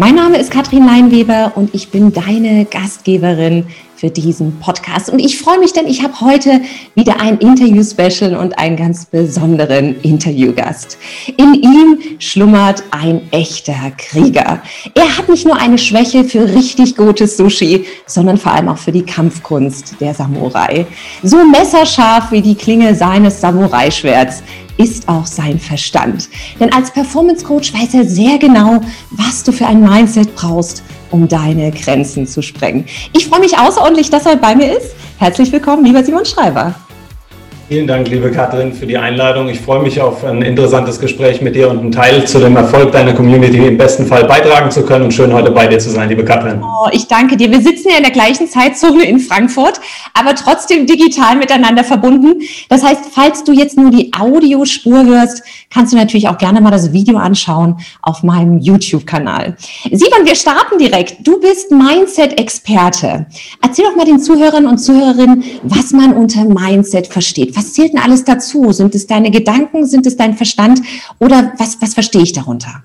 Mein Name ist Katrin Leinweber und ich bin deine Gastgeberin für diesen Podcast. Und ich freue mich, denn ich habe heute wieder ein Interview-Special und einen ganz besonderen Interviewgast. In ihm schlummert ein echter Krieger. Er hat nicht nur eine Schwäche für richtig gutes Sushi, sondern vor allem auch für die Kampfkunst der Samurai. So messerscharf wie die Klinge seines Samurai-Schwerts ist auch sein Verstand. Denn als Performance Coach weiß er sehr genau, was du für ein Mindset brauchst, um deine Grenzen zu sprengen. Ich freue mich außerordentlich, dass er bei mir ist. Herzlich willkommen, lieber Simon Schreiber. Vielen Dank, liebe Katrin, für die Einladung. Ich freue mich auf ein interessantes Gespräch mit dir und einen Teil zu dem Erfolg deiner Community im besten Fall beitragen zu können und schön heute bei dir zu sein, liebe Katrin. Oh, ich danke dir. Wir sitzen ja in der gleichen Zeitzone in Frankfurt, aber trotzdem digital miteinander verbunden. Das heißt, falls du jetzt nur die Audiospur hörst, kannst du natürlich auch gerne mal das Video anschauen auf meinem YouTube-Kanal. Simon, wir starten direkt. Du bist Mindset-Experte. Erzähl doch mal den Zuhörern und Zuhörerinnen, was man unter Mindset versteht was zählt denn alles dazu? Sind es deine Gedanken, sind es dein Verstand oder was, was verstehe ich darunter?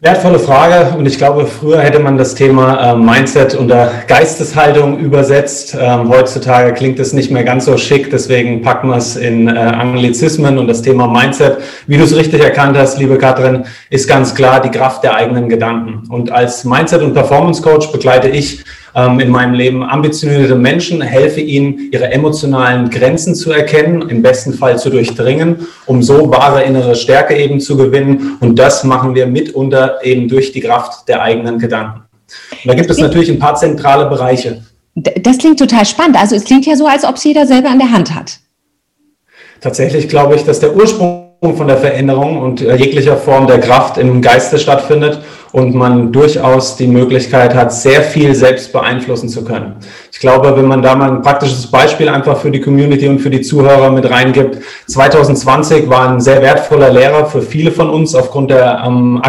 Wertvolle Frage und ich glaube, früher hätte man das Thema äh, Mindset unter Geisteshaltung übersetzt. Ähm, heutzutage klingt es nicht mehr ganz so schick, deswegen packen wir es in äh, Anglizismen und das Thema Mindset, wie du es richtig erkannt hast, liebe Katrin, ist ganz klar die Kraft der eigenen Gedanken. Und als Mindset- und Performance-Coach begleite ich ähm, in meinem Leben ambitionierte Menschen, helfe ihnen, ihre emotionalen Grenzen zu erkennen, im besten Fall zu durchdringen, um so wahre innere Stärke eben zu gewinnen. Und das machen wir mitunter eben durch die Kraft der eigenen Gedanken. Und da gibt es natürlich ein paar zentrale Bereiche. Das klingt total spannend. Also es klingt ja so, als ob es jeder selber an der Hand hat. Tatsächlich glaube ich, dass der Ursprung von der Veränderung und äh, jeglicher Form der Kraft im Geiste stattfindet und man durchaus die Möglichkeit hat, sehr viel selbst beeinflussen zu können. Ich glaube, wenn man da mal ein praktisches Beispiel einfach für die Community und für die Zuhörer mit reingibt, 2020 war ein sehr wertvoller Lehrer für viele von uns aufgrund der ähm,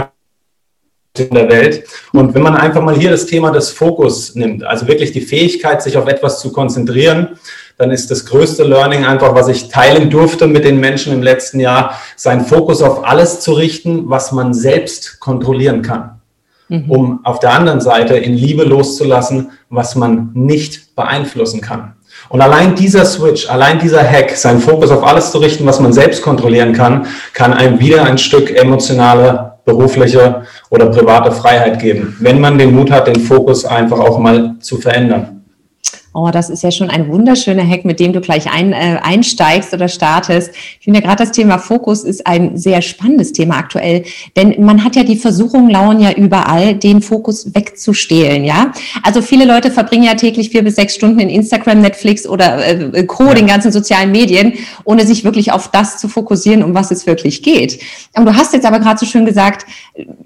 in der Welt. Und wenn man einfach mal hier das Thema des Fokus nimmt, also wirklich die Fähigkeit, sich auf etwas zu konzentrieren, dann ist das größte Learning einfach, was ich teilen durfte mit den Menschen im letzten Jahr, seinen Fokus auf alles zu richten, was man selbst kontrollieren kann. Mhm. Um auf der anderen Seite in Liebe loszulassen, was man nicht beeinflussen kann. Und allein dieser Switch, allein dieser Hack, seinen Fokus auf alles zu richten, was man selbst kontrollieren kann, kann einem wieder ein Stück emotionale, berufliche oder private Freiheit geben, wenn man den Mut hat, den Fokus einfach auch mal zu verändern. Oh, das ist ja schon ein wunderschöner Hack, mit dem du gleich ein, äh, einsteigst oder startest. Ich finde ja gerade das Thema Fokus ist ein sehr spannendes Thema aktuell, denn man hat ja die Versuchung, lauern ja überall, den Fokus wegzustehlen, ja. Also viele Leute verbringen ja täglich vier bis sechs Stunden in Instagram, Netflix oder äh, Co., ja. den ganzen sozialen Medien, ohne sich wirklich auf das zu fokussieren, um was es wirklich geht. Und du hast jetzt aber gerade so schön gesagt,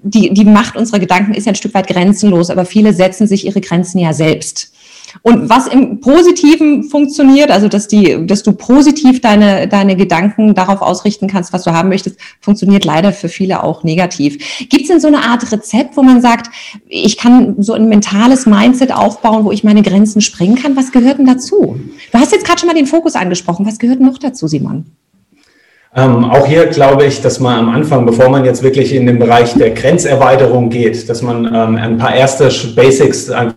die, die Macht unserer Gedanken ist ja ein Stück weit grenzenlos, aber viele setzen sich ihre Grenzen ja selbst. Und was im Positiven funktioniert, also dass die, dass du positiv deine, deine Gedanken darauf ausrichten kannst, was du haben möchtest, funktioniert leider für viele auch negativ. Gibt es denn so eine Art Rezept, wo man sagt, ich kann so ein mentales Mindset aufbauen, wo ich meine Grenzen sprengen kann? Was gehört denn dazu? Du hast jetzt gerade schon mal den Fokus angesprochen. Was gehört noch dazu, Simon? Ähm, auch hier glaube ich, dass man am Anfang, bevor man jetzt wirklich in den Bereich der Grenzerweiterung geht, dass man ähm, ein paar erste Basics einfach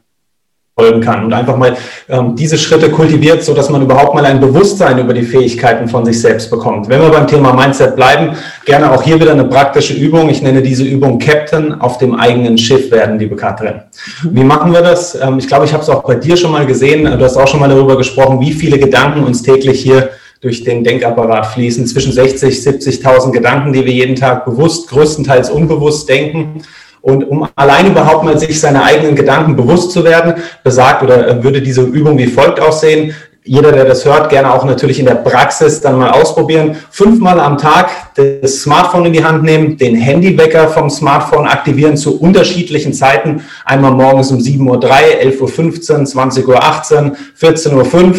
folgen kann und einfach mal ähm, diese Schritte kultiviert, so dass man überhaupt mal ein Bewusstsein über die Fähigkeiten von sich selbst bekommt. Wenn wir beim Thema Mindset bleiben, gerne auch hier wieder eine praktische Übung. Ich nenne diese Übung Captain auf dem eigenen Schiff werden, liebe Katrin. Wie machen wir das? Ähm, ich glaube, ich habe es auch bei dir schon mal gesehen. Du hast auch schon mal darüber gesprochen, wie viele Gedanken uns täglich hier durch den Denkapparat fließen. Zwischen 60, 70.000 Gedanken, die wir jeden Tag bewusst, größtenteils unbewusst denken. Und um allein überhaupt mal sich seine eigenen Gedanken bewusst zu werden, besagt oder äh, würde diese Übung wie folgt aussehen. jeder, der das hört, gerne auch natürlich in der Praxis dann mal ausprobieren. Fünfmal am Tag das Smartphone in die Hand nehmen, den Handywecker vom Smartphone aktivieren zu unterschiedlichen Zeiten. Einmal morgens um 7.03 Uhr, 11.15 Uhr, 20.18 Uhr, 14.05 Uhr.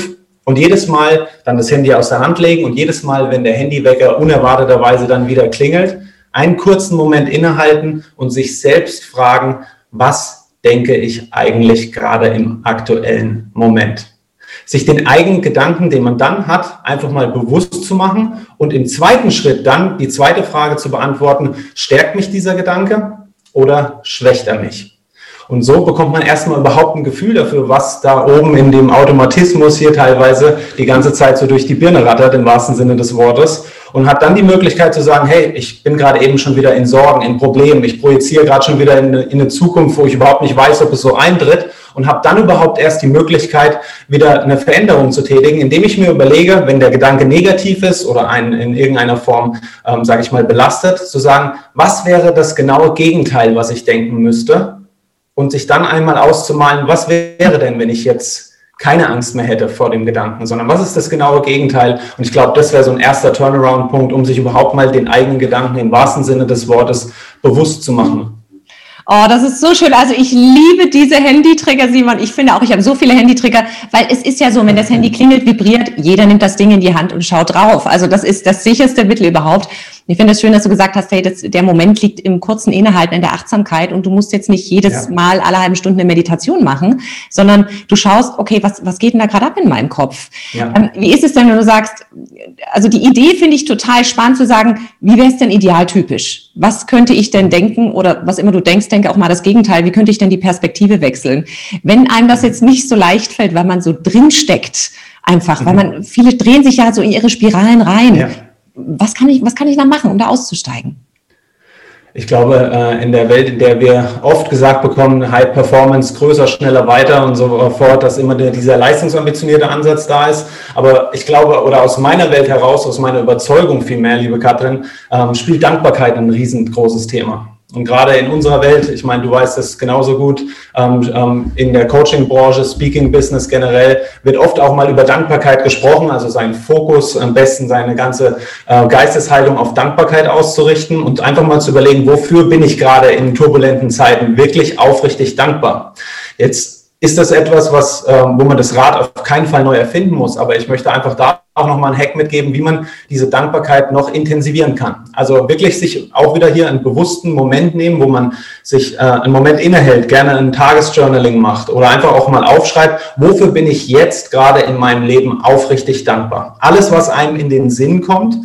Und jedes Mal dann das Handy aus der Hand legen und jedes Mal, wenn der Handywecker unerwarteterweise dann wieder klingelt, einen kurzen Moment innehalten und sich selbst fragen, was denke ich eigentlich gerade im aktuellen Moment? sich den eigenen Gedanken, den man dann hat, einfach mal bewusst zu machen und im zweiten Schritt dann die zweite Frage zu beantworten, stärkt mich dieser Gedanke oder schwächt er mich? Und so bekommt man erstmal überhaupt ein Gefühl dafür, was da oben in dem Automatismus hier teilweise die ganze Zeit so durch die Birne rattert, im wahrsten Sinne des Wortes. Und hat dann die Möglichkeit zu sagen, hey, ich bin gerade eben schon wieder in Sorgen, in Problemen, ich projiziere gerade schon wieder in in eine Zukunft, wo ich überhaupt nicht weiß, ob es so eintritt und habe dann überhaupt erst die Möglichkeit, wieder eine Veränderung zu tätigen, indem ich mir überlege, wenn der Gedanke negativ ist oder einen in irgendeiner Form, ähm, sage ich mal, belastet, zu sagen, was wäre das genaue Gegenteil, was ich denken müsste? Und sich dann einmal auszumalen, was wäre denn, wenn ich jetzt keine Angst mehr hätte vor dem Gedanken, sondern was ist das genaue Gegenteil? Und ich glaube, das wäre so ein erster Turnaround-Punkt, um sich überhaupt mal den eigenen Gedanken im wahrsten Sinne des Wortes bewusst zu machen. Oh, das ist so schön. Also ich liebe diese Handytrigger, Simon. Ich finde auch, ich habe so viele Handytrigger, weil es ist ja so, wenn das Handy klingelt, vibriert, jeder nimmt das Ding in die Hand und schaut drauf. Also das ist das sicherste Mittel überhaupt. Ich finde es schön, dass du gesagt hast, hey, das, der Moment liegt im kurzen Innehalten, in der Achtsamkeit und du musst jetzt nicht jedes ja. Mal alle halben Stunden eine Meditation machen, sondern du schaust, okay, was, was geht denn da gerade ab in meinem Kopf? Ja. Ähm, wie ist es denn, wenn du sagst, also die Idee finde ich total spannend zu sagen, wie wäre es denn idealtypisch? Was könnte ich denn denken oder was immer du denkst, denke auch mal das Gegenteil, wie könnte ich denn die Perspektive wechseln? Wenn einem das jetzt nicht so leicht fällt, weil man so drin steckt, einfach, mhm. weil man, viele drehen sich ja so in ihre Spiralen rein. Ja was kann ich, was kann ich da machen, um da auszusteigen? Ich glaube, äh, in der Welt, in der wir oft gesagt bekommen, High Performance, größer, schneller, weiter und so fort, dass immer dieser leistungsambitionierte Ansatz da ist. Aber ich glaube, oder aus meiner Welt heraus, aus meiner Überzeugung vielmehr, liebe Katrin, ähm, spielt Dankbarkeit ein riesengroßes Thema. Und gerade in unserer Welt, ich meine, du weißt das genauso gut, ähm, ähm, in der Coaching-Branche, Speaking-Business generell, wird oft auch mal über Dankbarkeit gesprochen, also seinen Fokus, am besten seine ganze äh, Geisteshaltung auf Dankbarkeit auszurichten und einfach mal zu überlegen, wofür bin ich gerade in turbulenten Zeiten wirklich aufrichtig dankbar. Jetzt ist das etwas, was, ähm, wo man das Rad auf keinen Fall neu erfinden muss. Aber ich möchte einfach da auch nochmal einen Hack mitgeben, wie man diese Dankbarkeit noch intensivieren kann. Also wirklich sich auch wieder hier einen bewussten Moment nehmen, wo man sich äh, einen Moment innehält, gerne ein Tagesjournaling macht oder einfach auch mal aufschreibt, wofür bin ich jetzt gerade in meinem Leben aufrichtig dankbar. Alles, was einem in den Sinn kommt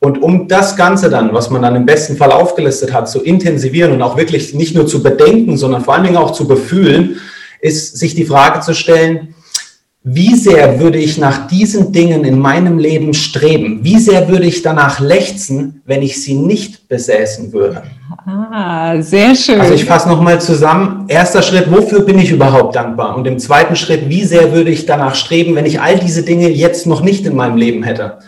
und um das Ganze dann, was man dann im besten Fall aufgelistet hat, zu intensivieren und auch wirklich nicht nur zu bedenken, sondern vor allen Dingen auch zu befühlen, ist sich die Frage zu stellen, wie sehr würde ich nach diesen Dingen in meinem Leben streben? Wie sehr würde ich danach lechzen, wenn ich sie nicht besäßen würde? Ah, sehr schön. Also ich fasse nochmal zusammen. Erster Schritt, wofür bin ich überhaupt dankbar? Und im zweiten Schritt, wie sehr würde ich danach streben, wenn ich all diese Dinge jetzt noch nicht in meinem Leben hätte?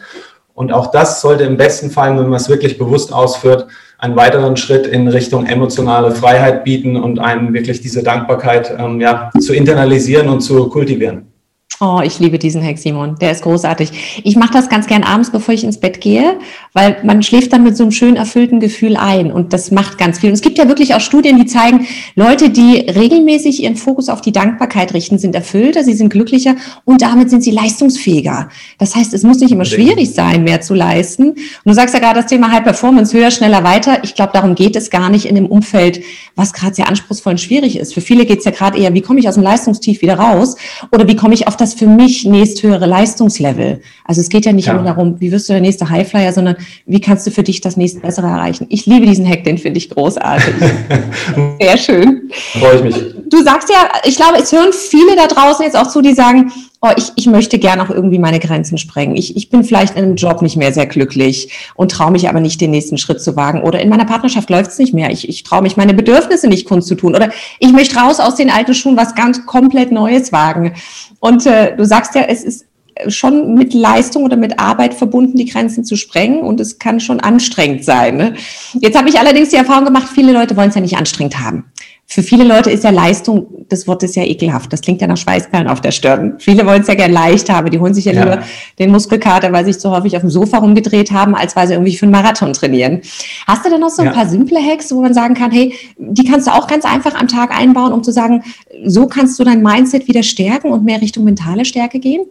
Und auch das sollte im besten Fall, wenn man es wirklich bewusst ausführt, einen weiteren Schritt in Richtung emotionale Freiheit bieten und einen wirklich diese Dankbarkeit ähm, ja, zu internalisieren und zu kultivieren. Oh, ich liebe diesen Hack, Simon. Der ist großartig. Ich mache das ganz gern abends, bevor ich ins Bett gehe, weil man schläft dann mit so einem schön erfüllten Gefühl ein und das macht ganz viel. Und es gibt ja wirklich auch Studien, die zeigen, Leute, die regelmäßig ihren Fokus auf die Dankbarkeit richten, sind erfüllter, sie sind glücklicher und damit sind sie leistungsfähiger. Das heißt, es muss nicht immer schwierig sein, mehr zu leisten. Und du sagst ja gerade das Thema High Performance, höher, schneller, weiter. Ich glaube, darum geht es gar nicht in dem Umfeld, was gerade sehr anspruchsvoll und schwierig ist. Für viele geht es ja gerade eher, wie komme ich aus dem Leistungstief wieder raus oder wie komme ich auf das das für mich nächsthöhere Leistungslevel? Also es geht ja nicht ja. immer darum, wie wirst du der nächste Highflyer, sondern wie kannst du für dich das nächste Bessere erreichen? Ich liebe diesen Hack, den finde ich großartig. Sehr schön. Freue ich mich. Du sagst ja, ich glaube, es hören viele da draußen jetzt auch zu, die sagen, oh, ich, ich möchte gerne auch irgendwie meine Grenzen sprengen. Ich, ich bin vielleicht in einem Job nicht mehr sehr glücklich und traue mich aber nicht, den nächsten Schritt zu wagen. Oder in meiner Partnerschaft läuft es nicht mehr. Ich, ich traue mich, meine Bedürfnisse nicht kundzutun. Oder ich möchte raus aus den alten Schuhen was ganz komplett Neues wagen. Und äh, du sagst ja, es ist schon mit Leistung oder mit Arbeit verbunden, die Grenzen zu sprengen und es kann schon anstrengend sein. Ne? Jetzt habe ich allerdings die Erfahrung gemacht, viele Leute wollen es ja nicht anstrengend haben. Für viele Leute ist ja Leistung, das Wort ist ja ekelhaft. Das klingt ja nach Schweißperlen auf der Stirn. Viele wollen es ja gerne leicht haben. Die holen sich ja, ja, lieber den Muskelkater, weil sie sich so häufig auf dem Sofa rumgedreht haben, als weil sie irgendwie für einen Marathon trainieren. Hast du denn noch so ein ja. paar simple Hacks, wo man sagen kann, hey, die kannst du auch ganz einfach am Tag einbauen, um zu sagen, so kannst du dein Mindset wieder stärken und mehr Richtung mentale Stärke gehen?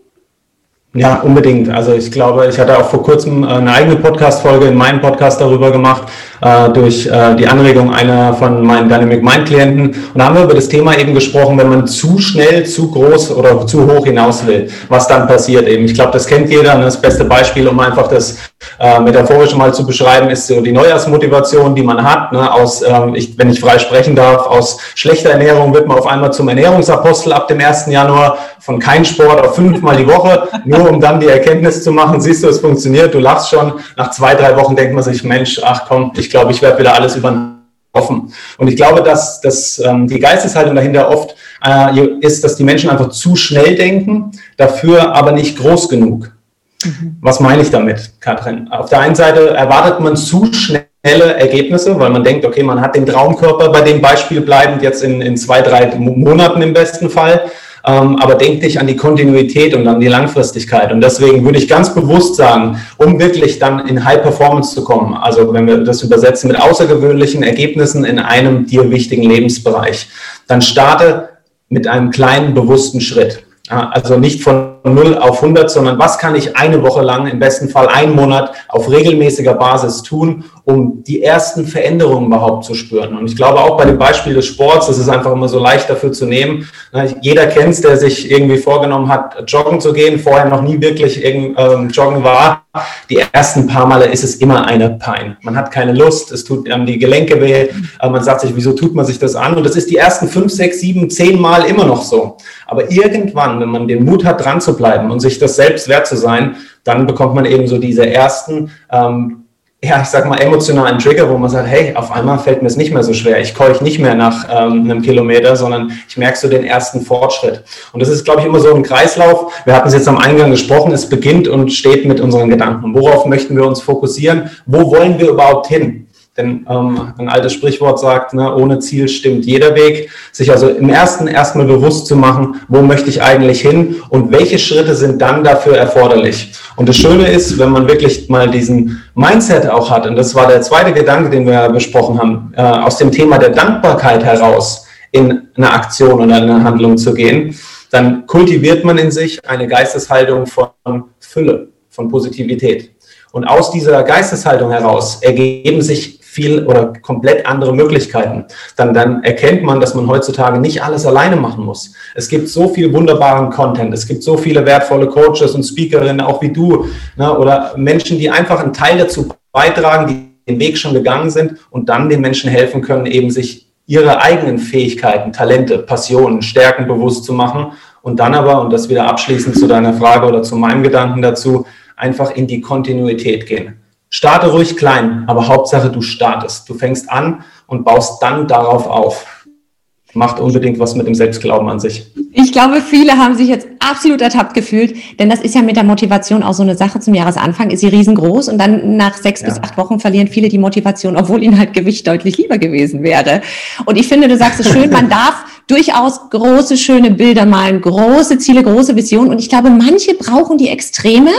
Ja, unbedingt. Also ich glaube, ich hatte auch vor kurzem eine eigene Podcast-Folge in meinem Podcast darüber gemacht, äh, durch äh, die Anregung einer von meinen Dynamic Mind Klienten. Und da haben wir über das Thema eben gesprochen, wenn man zu schnell, zu groß oder zu hoch hinaus will, was dann passiert eben. Ich glaube, das kennt jeder. Ne? Das beste Beispiel, um einfach das äh, metaphorisch mal zu beschreiben, ist so die Neujahrsmotivation, die man hat. Ne? Aus, ähm, ich, wenn ich frei sprechen darf, aus schlechter Ernährung wird man auf einmal zum Ernährungsapostel ab dem 1. Januar, von kein Sport auf fünfmal die Woche, nur um dann die Erkenntnis zu machen, siehst du, es funktioniert, du lachst schon. Nach zwei, drei Wochen denkt man sich, Mensch, ach komm, ich glaube, ich werde wieder alles überlaufen. Und ich glaube, dass, dass ähm, die Geisteshaltung dahinter oft äh, ist, dass die Menschen einfach zu schnell denken, dafür aber nicht groß genug. Mhm. Was meine ich damit, Katrin? Auf der einen Seite erwartet man zu schnelle Ergebnisse, weil man denkt, okay, man hat den Traumkörper bei dem Beispiel bleibend jetzt in, in zwei, drei Monaten im besten Fall ähm, aber denk dich an die Kontinuität und an die Langfristigkeit. Und deswegen würde ich ganz bewusst sagen, um wirklich dann in High Performance zu kommen, also wenn wir das übersetzen mit außergewöhnlichen Ergebnissen in einem dir wichtigen Lebensbereich, dann starte mit einem kleinen bewussten Schritt. Also nicht von 0 auf 100, sondern was kann ich eine Woche lang, im besten Fall einen Monat, auf regelmäßiger Basis tun, um die ersten Veränderungen überhaupt zu spüren. Und ich glaube auch bei dem Beispiel des Sports, das ist einfach immer so leicht dafür zu nehmen. Jeder kennt es, der sich irgendwie vorgenommen hat, joggen zu gehen, vorher noch nie wirklich ähm, joggen war. Die ersten paar Male ist es immer eine Pein. Man hat keine Lust, es tut ähm, die Gelenke weh, äh, man sagt sich, wieso tut man sich das an? Und das ist die ersten fünf, sechs, sieben, zehn Mal immer noch so. Aber irgendwann, wenn man den Mut hat, dran zu bleiben und sich das selbst wert zu sein, dann bekommt man eben so diese ersten, ähm, ja, ich sag mal, emotionalen Trigger, wo man sagt, hey, auf einmal fällt mir es nicht mehr so schwer. Ich keuch nicht mehr nach ähm, einem Kilometer, sondern ich merke so den ersten Fortschritt. Und das ist, glaube ich, immer so ein Kreislauf. Wir hatten es jetzt am Eingang gesprochen, es beginnt und steht mit unseren Gedanken. Worauf möchten wir uns fokussieren? Wo wollen wir überhaupt hin? Denn ähm, ein altes Sprichwort sagt, ne, ohne Ziel stimmt jeder Weg. Sich also im ersten erstmal bewusst zu machen, wo möchte ich eigentlich hin und welche Schritte sind dann dafür erforderlich. Und das Schöne ist, wenn man wirklich mal diesen Mindset auch hat, und das war der zweite Gedanke, den wir besprochen haben, äh, aus dem Thema der Dankbarkeit heraus in eine Aktion oder eine Handlung zu gehen, dann kultiviert man in sich eine Geisteshaltung von Fülle, von Positivität. Und aus dieser Geisteshaltung heraus ergeben sich viel oder komplett andere Möglichkeiten. Dann, dann erkennt man, dass man heutzutage nicht alles alleine machen muss. Es gibt so viel wunderbaren Content, es gibt so viele wertvolle Coaches und Speakerinnen, auch wie du, ne, oder Menschen, die einfach einen Teil dazu beitragen, die den Weg schon gegangen sind und dann den Menschen helfen können, eben sich ihre eigenen Fähigkeiten, Talente, Passionen, Stärken bewusst zu machen und dann aber, und das wieder abschließend zu deiner Frage oder zu meinem Gedanken dazu, einfach in die Kontinuität gehen. Starte ruhig klein, aber Hauptsache du startest. Du fängst an und baust dann darauf auf. Macht unbedingt was mit dem Selbstglauben an sich. Ich glaube, viele haben sich jetzt absolut ertappt gefühlt, denn das ist ja mit der Motivation auch so eine Sache. Zum Jahresanfang ist sie riesengroß und dann nach sechs ja. bis acht Wochen verlieren viele die Motivation, obwohl ihnen halt Gewicht deutlich lieber gewesen wäre. Und ich finde, du sagst es schön, man darf durchaus große, schöne Bilder malen, große Ziele, große Visionen. Und ich glaube, manche brauchen die Extreme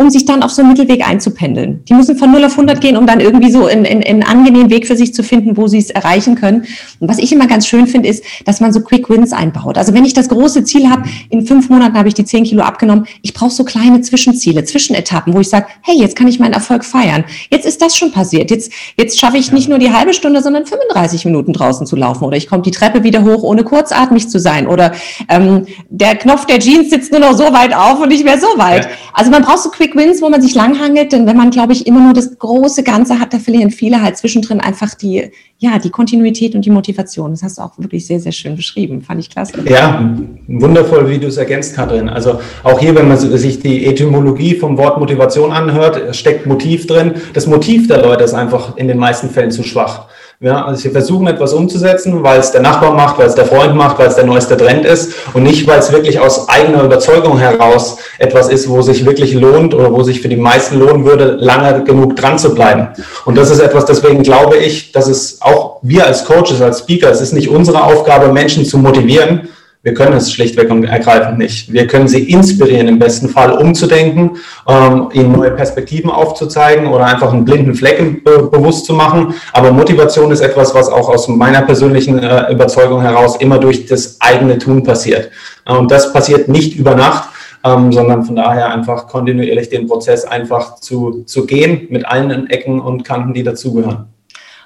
um sich dann auf so einen Mittelweg einzupendeln. Die müssen von 0 auf 100 gehen, um dann irgendwie so einen, einen, einen angenehmen Weg für sich zu finden, wo sie es erreichen können. Und was ich immer ganz schön finde, ist, dass man so Quick Wins einbaut. Also wenn ich das große Ziel habe, in fünf Monaten habe ich die 10 Kilo abgenommen, ich brauche so kleine Zwischenziele, Zwischenetappen, wo ich sage, hey, jetzt kann ich meinen Erfolg feiern. Jetzt ist das schon passiert. Jetzt, jetzt schaffe ich nicht nur die halbe Stunde, sondern 35 Minuten draußen zu laufen. Oder ich komme die Treppe wieder hoch, ohne kurzatmig zu sein. Oder ähm, der Knopf der Jeans sitzt nur noch so weit auf und nicht mehr so weit. Also man braucht so Quick Wins, wo man sich langhangelt, denn wenn man, glaube ich, immer nur das große Ganze hat, da verlieren viele halt zwischendrin einfach die, ja, die Kontinuität und die Motivation. Das hast du auch wirklich sehr, sehr schön beschrieben. Fand ich klasse. Ja, wundervoll, wie du es ergänzt, Katrin. Also auch hier, wenn man sich die Etymologie vom Wort Motivation anhört, steckt Motiv drin. Das Motiv der Leute ist einfach in den meisten Fällen zu schwach. Ja, also wir versuchen etwas umzusetzen, weil es der Nachbar macht, weil es der Freund macht, weil es der neueste Trend ist und nicht, weil es wirklich aus eigener Überzeugung heraus etwas ist, wo sich wirklich lohnt oder wo sich für die meisten lohnen würde, lange genug dran zu bleiben. Und das ist etwas, deswegen glaube ich, dass es auch wir als Coaches, als Speaker, es ist nicht unsere Aufgabe, Menschen zu motivieren, wir können es schlichtweg und ergreifend nicht. Wir können sie inspirieren, im besten Fall umzudenken, ähm, ihnen neue Perspektiven aufzuzeigen oder einfach einen blinden Flecken be bewusst zu machen. Aber Motivation ist etwas, was auch aus meiner persönlichen äh, Überzeugung heraus immer durch das eigene Tun passiert. Äh, und das passiert nicht über Nacht, ähm, sondern von daher einfach kontinuierlich den Prozess einfach zu, zu gehen mit allen Ecken und Kanten, die dazugehören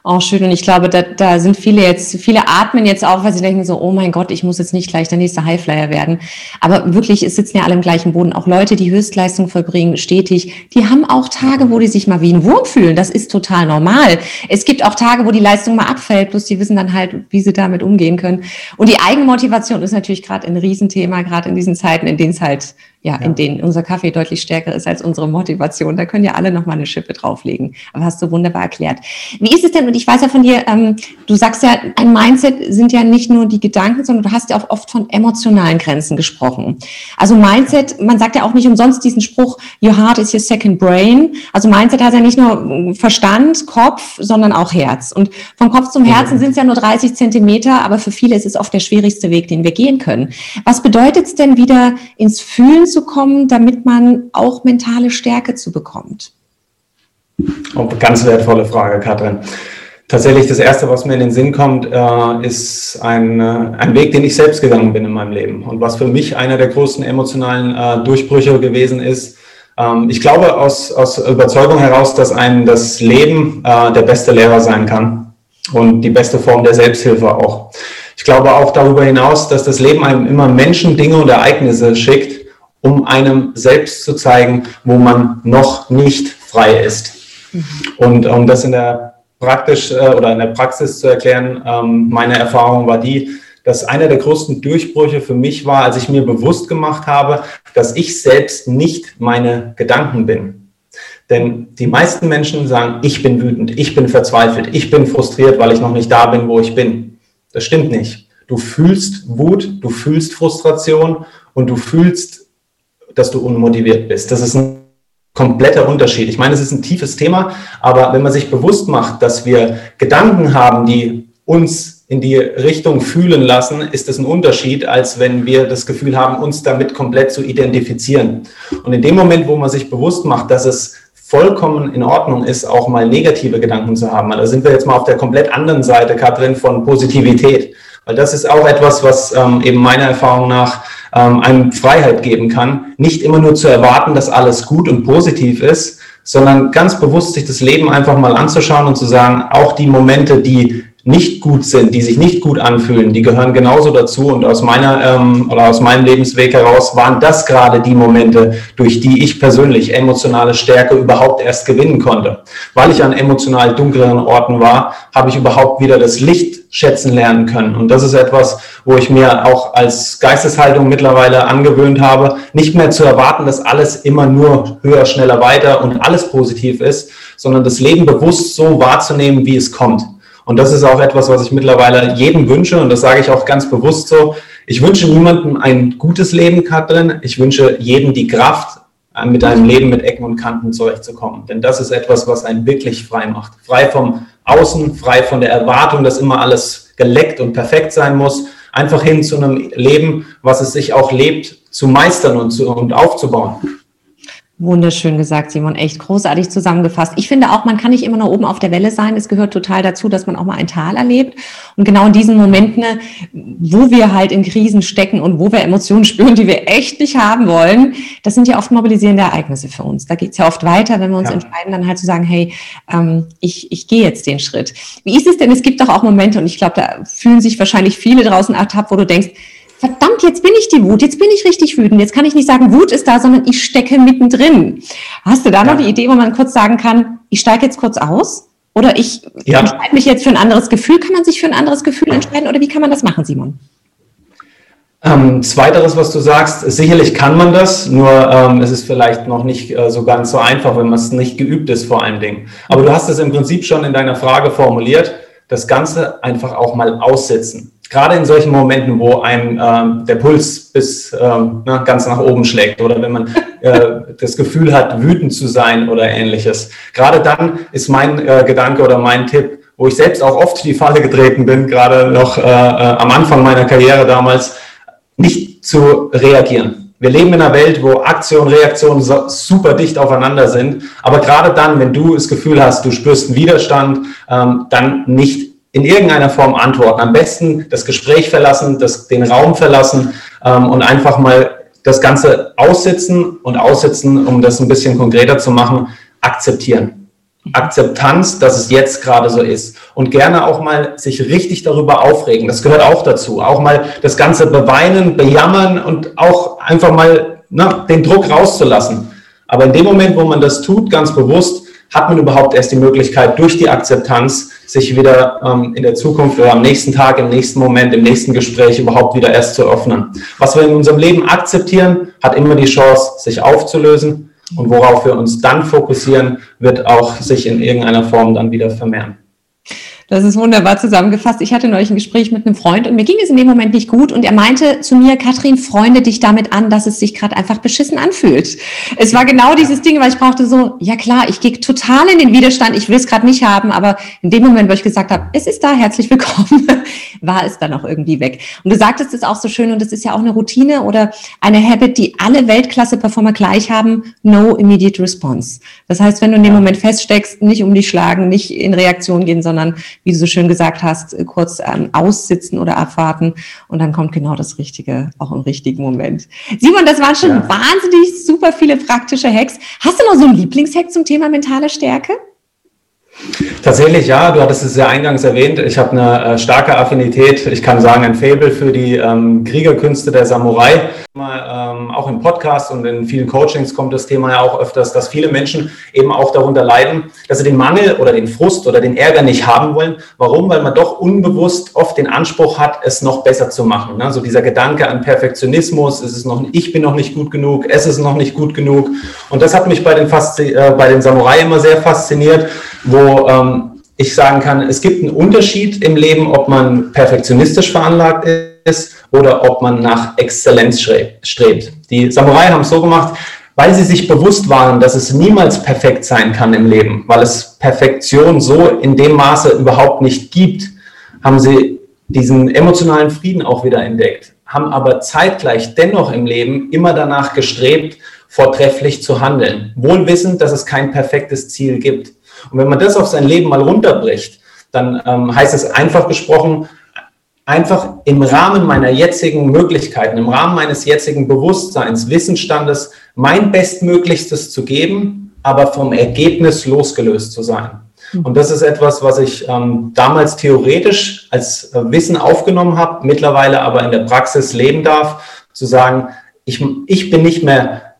auch schön. Und ich glaube, da, da sind viele jetzt, viele atmen jetzt auf, weil sie denken so, oh mein Gott, ich muss jetzt nicht gleich der nächste Highflyer werden. Aber wirklich, es sitzen ja alle im gleichen Boden. Auch Leute, die Höchstleistung vollbringen, stetig, die haben auch Tage, wo die sich mal wie ein Wurm fühlen. Das ist total normal. Es gibt auch Tage, wo die Leistung mal abfällt, bloß die wissen dann halt, wie sie damit umgehen können. Und die Eigenmotivation ist natürlich gerade ein Riesenthema, gerade in diesen Zeiten, in denen es halt ja, in denen unser Kaffee deutlich stärker ist als unsere Motivation. Da können ja alle noch mal eine Schippe drauflegen. Aber hast du wunderbar erklärt. Wie ist es denn, und ich weiß ja von dir, ähm, du sagst ja, ein Mindset sind ja nicht nur die Gedanken, sondern du hast ja auch oft von emotionalen Grenzen gesprochen. Also Mindset, man sagt ja auch nicht umsonst diesen Spruch, your heart is your second brain. Also Mindset hat ja nicht nur Verstand, Kopf, sondern auch Herz. Und vom Kopf zum Herzen sind es ja nur 30 Zentimeter, aber für viele ist es oft der schwierigste Weg, den wir gehen können. Was bedeutet es denn wieder ins Fühlen zu damit man auch mentale Stärke zu bekommt? Oh, ganz wertvolle Frage, Katrin. Tatsächlich das Erste, was mir in den Sinn kommt, äh, ist ein, äh, ein Weg, den ich selbst gegangen bin in meinem Leben und was für mich einer der größten emotionalen äh, Durchbrüche gewesen ist. Ähm, ich glaube aus, aus Überzeugung heraus, dass ein das Leben der beste Lehrer sein kann und die beste Form der Selbsthilfe auch. Ich glaube auch darüber hinaus, dass das Leben einem immer Menschen, Dinge und Ereignisse schickt, um einem selbst zu zeigen, wo man noch nicht frei ist. Mhm. Und um das in der praktisch äh, oder in der Praxis zu erklären, ähm, meine Erfahrung war die, dass einer der größten Durchbrüche für mich war, als ich mir bewusst gemacht habe, dass ich selbst nicht meine Gedanken bin. Denn die meisten Menschen sagen, ich bin wütend, ich bin verzweifelt, ich bin frustriert, weil ich noch nicht da bin, wo ich bin. Das stimmt nicht. Du fühlst Wut, du fühlst Frustration und du fühlst dass du unmotiviert bist. Das ist ein kompletter Unterschied. Ich meine, es ist ein tiefes Thema, aber wenn man sich bewusst macht, dass wir Gedanken haben, die uns in die Richtung fühlen lassen, ist das ein Unterschied, als wenn wir das Gefühl haben, uns damit komplett zu identifizieren. Und in dem Moment, wo man sich bewusst macht, dass es vollkommen in Ordnung ist, auch mal negative Gedanken zu haben, da sind wir jetzt mal auf der komplett anderen Seite, Katrin, von Positivität. Weil das ist auch etwas, was ähm, eben meiner Erfahrung nach ähm, einem Freiheit geben kann, nicht immer nur zu erwarten, dass alles gut und positiv ist, sondern ganz bewusst sich das Leben einfach mal anzuschauen und zu sagen, auch die Momente, die nicht gut sind, die sich nicht gut anfühlen, die gehören genauso dazu. Und aus meiner ähm, oder aus meinem Lebensweg heraus waren das gerade die Momente, durch die ich persönlich emotionale Stärke überhaupt erst gewinnen konnte. Weil ich an emotional dunkleren Orten war, habe ich überhaupt wieder das Licht schätzen lernen können. Und das ist etwas, wo ich mir auch als Geisteshaltung mittlerweile angewöhnt habe, nicht mehr zu erwarten, dass alles immer nur höher, schneller, weiter und alles positiv ist, sondern das Leben bewusst so wahrzunehmen, wie es kommt. Und das ist auch etwas, was ich mittlerweile jedem wünsche. Und das sage ich auch ganz bewusst so. Ich wünsche niemandem ein gutes Leben, Katrin. Ich wünsche jedem die Kraft, mit einem Leben mit Ecken und Kanten zurechtzukommen. Denn das ist etwas, was einen wirklich frei macht. Frei vom Außen, frei von der Erwartung, dass immer alles geleckt und perfekt sein muss. Einfach hin zu einem Leben, was es sich auch lebt, zu meistern und, zu, und aufzubauen. Wunderschön gesagt, Simon. Echt großartig zusammengefasst. Ich finde auch, man kann nicht immer nur oben auf der Welle sein. Es gehört total dazu, dass man auch mal ein Tal erlebt. Und genau in diesen Momenten, wo wir halt in Krisen stecken und wo wir Emotionen spüren, die wir echt nicht haben wollen, das sind ja oft mobilisierende Ereignisse für uns. Da geht's ja oft weiter, wenn wir uns ja. entscheiden, dann halt zu sagen, hey, ähm, ich, ich gehe jetzt den Schritt. Wie ist es denn? Es gibt doch auch Momente, und ich glaube, da fühlen sich wahrscheinlich viele draußen ertappt, wo du denkst, verdammt, jetzt bin ich die Wut, jetzt bin ich richtig wütend. Jetzt kann ich nicht sagen, Wut ist da, sondern ich stecke mittendrin. Hast du da noch die Idee, wo man kurz sagen kann, ich steige jetzt kurz aus? Oder ich ja. entscheide mich jetzt für ein anderes Gefühl? Kann man sich für ein anderes Gefühl entscheiden? Oder wie kann man das machen, Simon? Ähm, zweiteres, was du sagst, sicherlich kann man das, nur ähm, es ist vielleicht noch nicht äh, so ganz so einfach, wenn man es nicht geübt ist vor allen Dingen. Aber du hast es im Prinzip schon in deiner Frage formuliert. das Ganze einfach auch mal aussitzen. Gerade in solchen Momenten, wo einem äh, der Puls bis äh, na, ganz nach oben schlägt oder wenn man äh, das Gefühl hat, wütend zu sein oder ähnliches. Gerade dann ist mein äh, Gedanke oder mein Tipp, wo ich selbst auch oft die Falle getreten bin, gerade noch äh, äh, am Anfang meiner Karriere damals, nicht zu reagieren. Wir leben in einer Welt, wo Aktion, Reaktion so super dicht aufeinander sind. Aber gerade dann, wenn du das Gefühl hast, du spürst einen Widerstand, ähm, dann nicht in irgendeiner Form antworten. Am besten das Gespräch verlassen, das, den Raum verlassen ähm, und einfach mal das Ganze aussitzen und aussitzen, um das ein bisschen konkreter zu machen, akzeptieren. Akzeptanz, dass es jetzt gerade so ist. Und gerne auch mal sich richtig darüber aufregen. Das gehört auch dazu. Auch mal das Ganze beweinen, bejammern und auch einfach mal na, den Druck rauszulassen. Aber in dem Moment, wo man das tut, ganz bewusst, hat man überhaupt erst die Möglichkeit, durch die Akzeptanz sich wieder ähm, in der Zukunft oder am nächsten Tag, im nächsten Moment, im nächsten Gespräch überhaupt wieder erst zu öffnen. Was wir in unserem Leben akzeptieren, hat immer die Chance, sich aufzulösen und worauf wir uns dann fokussieren, wird auch sich in irgendeiner Form dann wieder vermehren. Das ist wunderbar zusammengefasst. Ich hatte neulich ein Gespräch mit einem Freund und mir ging es in dem Moment nicht gut und er meinte zu mir, Katrin, freunde dich damit an, dass es sich gerade einfach beschissen anfühlt. Es war genau dieses Ding, weil ich brauchte so, ja klar, ich gehe total in den Widerstand, ich will es gerade nicht haben, aber in dem Moment, wo ich gesagt habe, es ist da, herzlich willkommen, war es dann auch irgendwie weg. Und du sagtest es auch so schön und das ist ja auch eine Routine oder eine Habit, die alle Weltklasse-Performer gleich haben, no immediate response. Das heißt, wenn du in dem Moment feststeckst, nicht um dich schlagen, nicht in Reaktion gehen, sondern wie du so schön gesagt hast, äh, kurz ähm, aussitzen oder abwarten und dann kommt genau das Richtige, auch im richtigen Moment. Simon, das waren schon ja. wahnsinnig super viele praktische Hacks. Hast du noch so einen Lieblingshack zum Thema mentale Stärke? Tatsächlich ja, du hattest es ja eingangs erwähnt. Ich habe eine äh, starke Affinität, ich kann sagen, ein Fable für die ähm, Kriegerkünste der Samurai. Ähm, auch im Podcast und in vielen Coachings kommt das Thema ja auch öfters, dass viele Menschen eben auch darunter leiden, dass sie den Mangel oder den Frust oder den Ärger nicht haben wollen. Warum? Weil man doch unbewusst oft den Anspruch hat, es noch besser zu machen. Ne? So dieser Gedanke an Perfektionismus, es ist noch, ich bin noch nicht gut genug, es ist noch nicht gut genug. Und das hat mich bei den, Faszi äh, bei den Samurai immer sehr fasziniert, wo ähm, ich sagen kann, es gibt einen Unterschied im Leben, ob man perfektionistisch veranlagt ist oder ob man nach Exzellenz strebt. Die Samurai haben es so gemacht, weil sie sich bewusst waren, dass es niemals perfekt sein kann im Leben, weil es Perfektion so in dem Maße überhaupt nicht gibt, haben sie diesen emotionalen Frieden auch wieder entdeckt, haben aber zeitgleich dennoch im Leben immer danach gestrebt, vortrefflich zu handeln, wohl wissend, dass es kein perfektes Ziel gibt. Und wenn man das auf sein Leben mal runterbricht, dann ähm, heißt es einfach gesprochen, einfach im Rahmen meiner jetzigen Möglichkeiten, im Rahmen meines jetzigen Bewusstseins, Wissensstandes mein Bestmöglichstes zu geben, aber vom Ergebnis losgelöst zu sein. Mhm. Und das ist etwas, was ich ähm, damals theoretisch als äh, Wissen aufgenommen habe, mittlerweile aber in der Praxis leben darf, zu sagen, ich, ich bin nicht mehr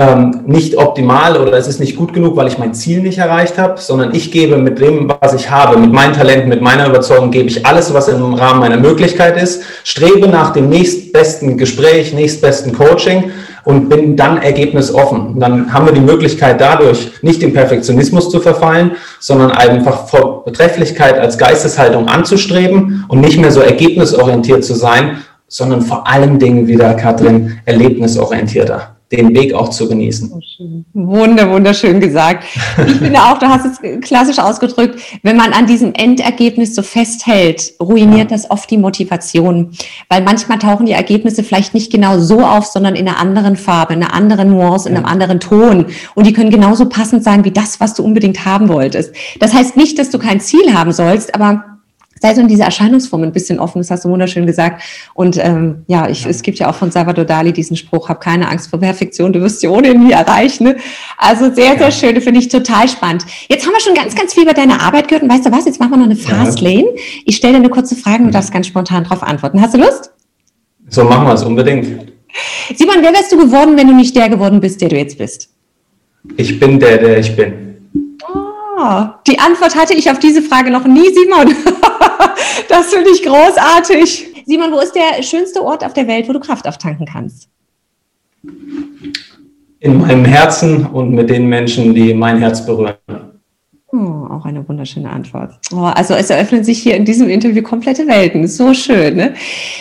ähm, nicht optimal oder es ist nicht gut genug, weil ich mein Ziel nicht erreicht habe, sondern ich gebe mit dem, was ich habe, mit meinen Talenten, mit meiner Überzeugung, gebe ich alles, was im Rahmen meiner Möglichkeit ist, strebe nach dem nächstbesten Gespräch, nächstbesten Coaching und bin dann ergebnisoffen. Und dann haben wir die Möglichkeit dadurch, nicht im Perfektionismus zu verfallen, sondern einfach Vortrefflichkeit als Geisteshaltung anzustreben und nicht mehr so ergebnisorientiert zu sein, sondern vor allen Dingen wieder, Katrin, erlebnisorientierter den Weg auch zu genießen. Wunder, wunderschön gesagt. Ich finde auch, du hast es klassisch ausgedrückt, wenn man an diesem Endergebnis so festhält, ruiniert ja. das oft die Motivation. Weil manchmal tauchen die Ergebnisse vielleicht nicht genau so auf, sondern in einer anderen Farbe, in einer anderen Nuance, in einem anderen Ton. Und die können genauso passend sein wie das, was du unbedingt haben wolltest. Das heißt nicht, dass du kein Ziel haben sollst, aber sei so in diese Erscheinungsform ein bisschen offen, das hast du wunderschön gesagt. Und ähm, ja, ich, ja. es gibt ja auch von Salvador Dali diesen Spruch, hab keine Angst vor Perfektion, du wirst sie ohnehin nie erreichen. Ne? Also sehr, sehr ja. schön, finde ich total spannend. Jetzt haben wir schon ganz, ganz viel über deine Arbeit gehört und weißt du was, jetzt machen wir noch eine Fast Lane. Ich stelle dir eine kurze Frage und du darfst ganz spontan darauf antworten. Hast du Lust? So machen wir es unbedingt. Simon, wer wärst du geworden, wenn du nicht der geworden bist, der du jetzt bist? Ich bin der, der ich bin. Ah, die Antwort hatte ich auf diese Frage noch nie, Simon. das finde ich großartig. Simon, wo ist der schönste Ort auf der Welt, wo du Kraft auftanken kannst? In meinem Herzen und mit den Menschen, die mein Herz berühren. Oh, auch eine wunderschöne Antwort. Oh, also es eröffnen sich hier in diesem Interview komplette Welten. So schön. Ne?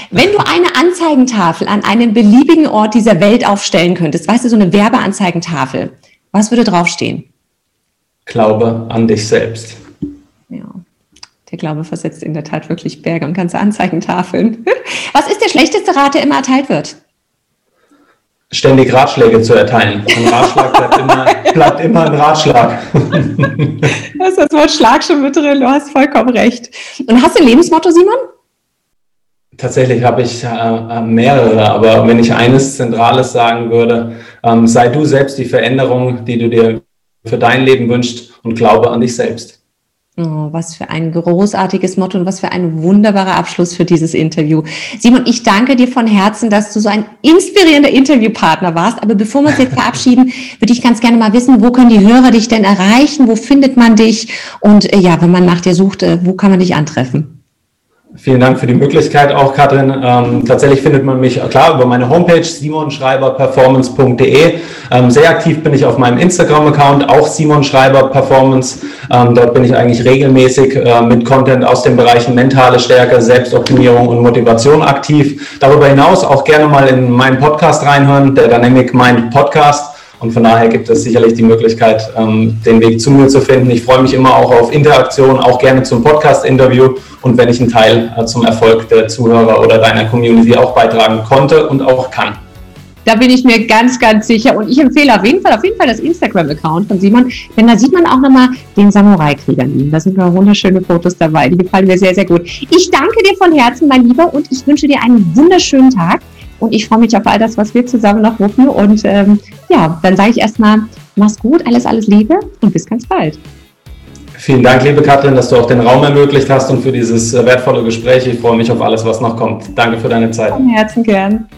Wenn du eine Anzeigentafel an einem beliebigen Ort dieser Welt aufstellen könntest, weißt du, so eine Werbeanzeigentafel, was würde draufstehen? Glaube an dich selbst. Der Glaube versetzt in der Tat wirklich Berge und ganze Anzeigentafeln. Was ist der schlechteste Rat, der immer erteilt wird? ständig Ratschläge zu erteilen. Ein Ratschlag bleibt immer, bleibt immer ein Ratschlag. da ist das Wort Schlag schon mit drin, du hast vollkommen recht. Und hast du ein Lebensmotto, Simon? Tatsächlich habe ich äh, mehrere, aber wenn ich eines Zentrales sagen würde, ähm, sei du selbst die Veränderung, die du dir für dein Leben wünschst und glaube an dich selbst. Oh, was für ein großartiges Motto und was für ein wunderbarer Abschluss für dieses Interview. Simon, ich danke dir von Herzen, dass du so ein inspirierender Interviewpartner warst. Aber bevor wir uns jetzt verabschieden, würde ich ganz gerne mal wissen, wo können die Hörer dich denn erreichen? Wo findet man dich? Und äh, ja, wenn man nach dir sucht, äh, wo kann man dich antreffen? Vielen Dank für die Möglichkeit auch, Katrin. Ähm, tatsächlich findet man mich klar über meine Homepage simonschreiberperformance.de. Ähm, sehr aktiv bin ich auf meinem Instagram-Account, auch Simon Schreiber Performance. Ähm, dort bin ich eigentlich regelmäßig äh, mit Content aus den Bereichen mentale Stärke, Selbstoptimierung und Motivation aktiv. Darüber hinaus auch gerne mal in meinen Podcast reinhören, der Dynamic Mind Podcast. Und von daher gibt es sicherlich die Möglichkeit, ähm, den Weg zu mir zu finden. Ich freue mich immer auch auf Interaktion, auch gerne zum Podcast-Interview und wenn ich einen Teil äh, zum Erfolg der Zuhörer oder deiner Community auch beitragen konnte und auch kann. Da bin ich mir ganz, ganz sicher. Und ich empfehle auf jeden Fall, auf jeden Fall das Instagram-Account von Simon, denn da sieht man auch nochmal den Samurai-Krieger in Da sind noch wunderschöne Fotos dabei. Die gefallen mir sehr, sehr gut. Ich danke dir von Herzen, mein Lieber, und ich wünsche dir einen wunderschönen Tag. Und ich freue mich auf all das, was wir zusammen noch wuppen. Und ähm, ja, dann sage ich erstmal, mach's gut, alles, alles Liebe und bis ganz bald. Vielen Dank, liebe Katrin, dass du auch den Raum ermöglicht hast und für dieses äh, wertvolle Gespräch. Ich freue mich auf alles, was noch kommt. Danke für deine Zeit. Von Herzen gern.